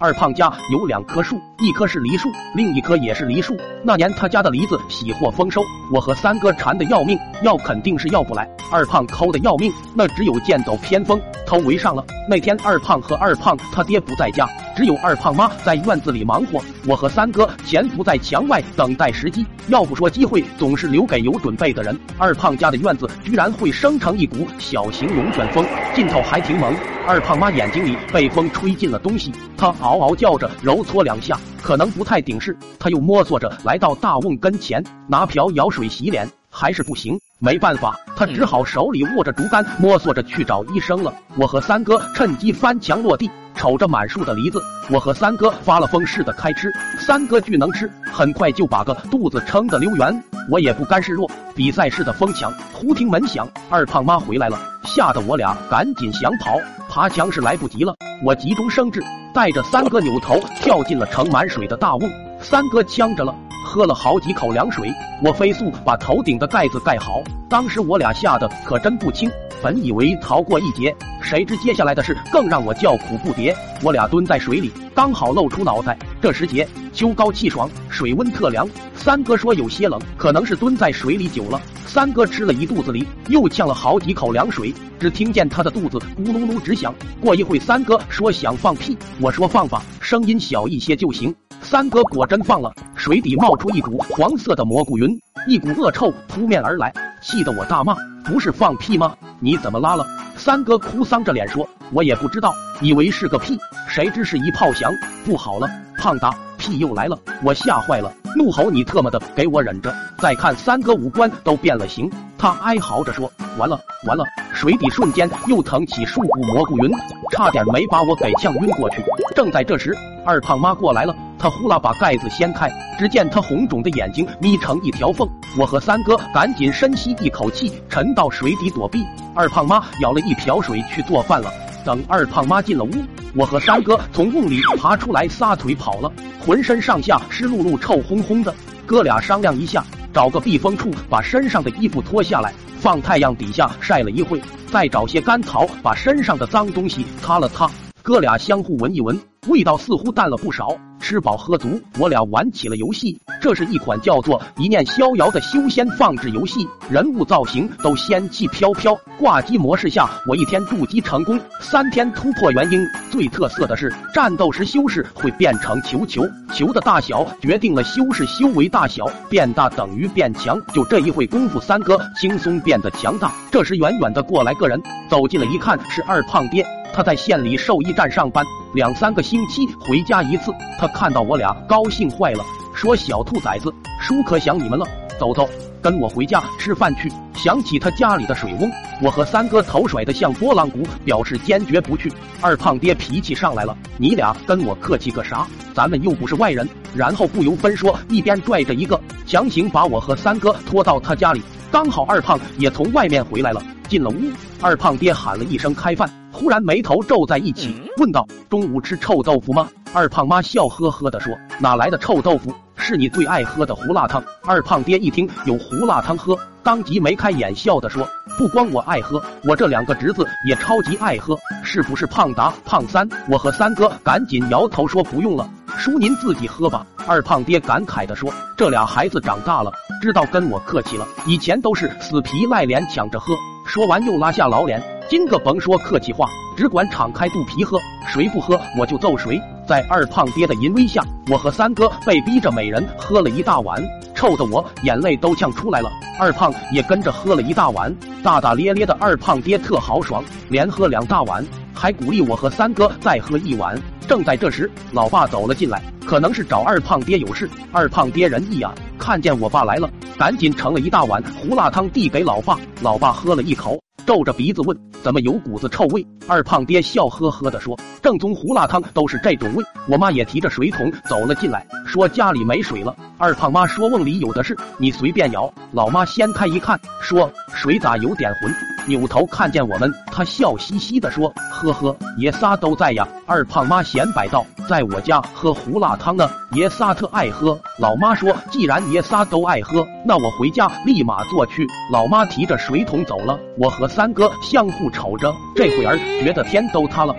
二胖家有两棵树，一棵是梨树，另一棵也是梨树。那年他家的梨子喜获丰收，我和三哥馋的要命，要肯定是要不来。二胖抠的要命，那只有剑走偏锋，偷围上了。那天二胖和二胖他爹不在家，只有二胖妈在院子里忙活。我和三哥潜伏在墙外等待时机。要不说机会总是留给有准备的人，二胖家的院子居然会生成一股小型龙卷风，劲头还挺猛。二胖妈眼睛里被风吹进了东西，她嗷嗷叫着，揉搓两下，可能不太顶事。她又摸索着来到大瓮跟前，拿瓢舀水洗脸，还是不行。没办法，她只好手里握着竹竿，摸索着去找医生了。我和三哥趁机翻墙落地，瞅着满树的梨子，我和三哥发了疯似的开吃。三哥巨能吃，很快就把个肚子撑得溜圆。我也不甘示弱，比赛似的疯抢。忽听门响，二胖妈回来了，吓得我俩赶紧想跑。爬墙是来不及了，我急中生智，带着三哥扭头跳进了盛满水的大瓮。三哥呛着了，喝了好几口凉水。我飞速把头顶的盖子盖好。当时我俩吓得可真不轻，本以为逃过一劫，谁知接下来的事更让我叫苦不迭。我俩蹲在水里，刚好露出脑袋。这时节秋高气爽，水温特凉。三哥说有些冷，可能是蹲在水里久了。三哥吃了一肚子梨，又呛了好几口凉水，只听见他的肚子咕噜噜直响。过一会，三哥说想放屁，我说放吧，声音小一些就行。三哥果真放了，水底冒出一股黄色的蘑菇云，一股恶臭扑面而来，气得我大骂：“不是放屁吗？你怎么拉了？”三哥哭丧着脸说：“我也不知道，以为是个屁，谁知是一炮响，不好了，胖达！”屁又来了，我吓坏了，怒吼：“你特么的，给我忍着！”再看三哥五官都变了形，他哀嚎着说：“完了，完了！”水底瞬间又腾起数股蘑菇云，差点没把我给呛晕过去。正在这时，二胖妈过来了，他呼啦把盖子掀开，只见他红肿的眼睛眯成一条缝。我和三哥赶紧深吸一口气，沉到水底躲避。二胖妈舀了一瓢水去做饭了。等二胖妈进了屋。我和三哥从瓮里爬出来，撒腿跑了，浑身上下湿漉漉、臭烘烘的。哥俩商量一下，找个避风处，把身上的衣服脱下来，放太阳底下晒了一会，再找些干草，把身上的脏东西擦了擦。哥俩相互闻一闻，味道似乎淡了不少。吃饱喝足，我俩玩起了游戏。这是一款叫做《一念逍遥》的修仙放置游戏，人物造型都仙气飘飘。挂机模式下，我一天筑基成功，三天突破元婴。最特色的是，战斗时修士会变成球球，球的大小决定了修士修为大小，变大等于变强。就这一会功夫，三哥轻松变得强大。这时远远的过来个人，走近了一看，是二胖爹。他在县里兽医站上班，两三个星期回家一次。他看到我俩，高兴坏了，说：“小兔崽子，叔可想你们了。走走，跟我回家吃饭去。”想起他家里的水翁，我和三哥头甩得像拨浪鼓，表示坚决不去。二胖爹脾气上来了：“你俩跟我客气个啥？咱们又不是外人。”然后不由分说，一边拽着一个，强行把我和三哥拖到他家里。刚好二胖也从外面回来了，进了屋。二胖爹喊了一声：“开饭。”忽然眉头皱在一起，问道：“中午吃臭豆腐吗？”二胖妈笑呵呵地说：“哪来的臭豆腐？是你最爱喝的胡辣汤。”二胖爹一听有胡辣汤喝，当即眉开眼笑地说：“不光我爱喝，我这两个侄子也超级爱喝，是不是胖达、胖三？”我和三哥赶紧摇头说：“不用了，叔您自己喝吧。”二胖爹感慨地说：“这俩孩子长大了，知道跟我客气了，以前都是死皮赖脸抢着喝。”说完又拉下老脸。今个甭说客气话，只管敞开肚皮喝，谁不喝我就揍谁。在二胖爹的淫威下，我和三哥被逼着每人喝了一大碗，臭的我眼泪都呛出来了。二胖也跟着喝了一大碗，大大咧咧的二胖爹特豪爽，连喝两大碗，还鼓励我和三哥再喝一碗。正在这时，老爸走了进来，可能是找二胖爹有事。二胖爹仁义啊，看见我爸来了，赶紧盛了一大碗胡辣汤递给老爸。老爸喝了一口。皱着鼻子问：“怎么有股子臭味？”二胖爹笑呵呵地说：“正宗胡辣汤都是这种味。”我妈也提着水桶走了进来，说：“家里没水了。”二胖妈说：“瓮里有的是，你随便舀。”老妈掀开一看，说：“水咋有点浑？”扭头看见我们，她笑嘻嘻地说：“呵呵，爷仨都在呀。”二胖妈显摆道：“在我家喝胡辣汤呢，爷仨特爱喝。”老妈说：“既然爷仨都爱喝，那我回家立马做去。”老妈提着水桶走了，我和三哥相互瞅着，这会儿觉得天都塌了。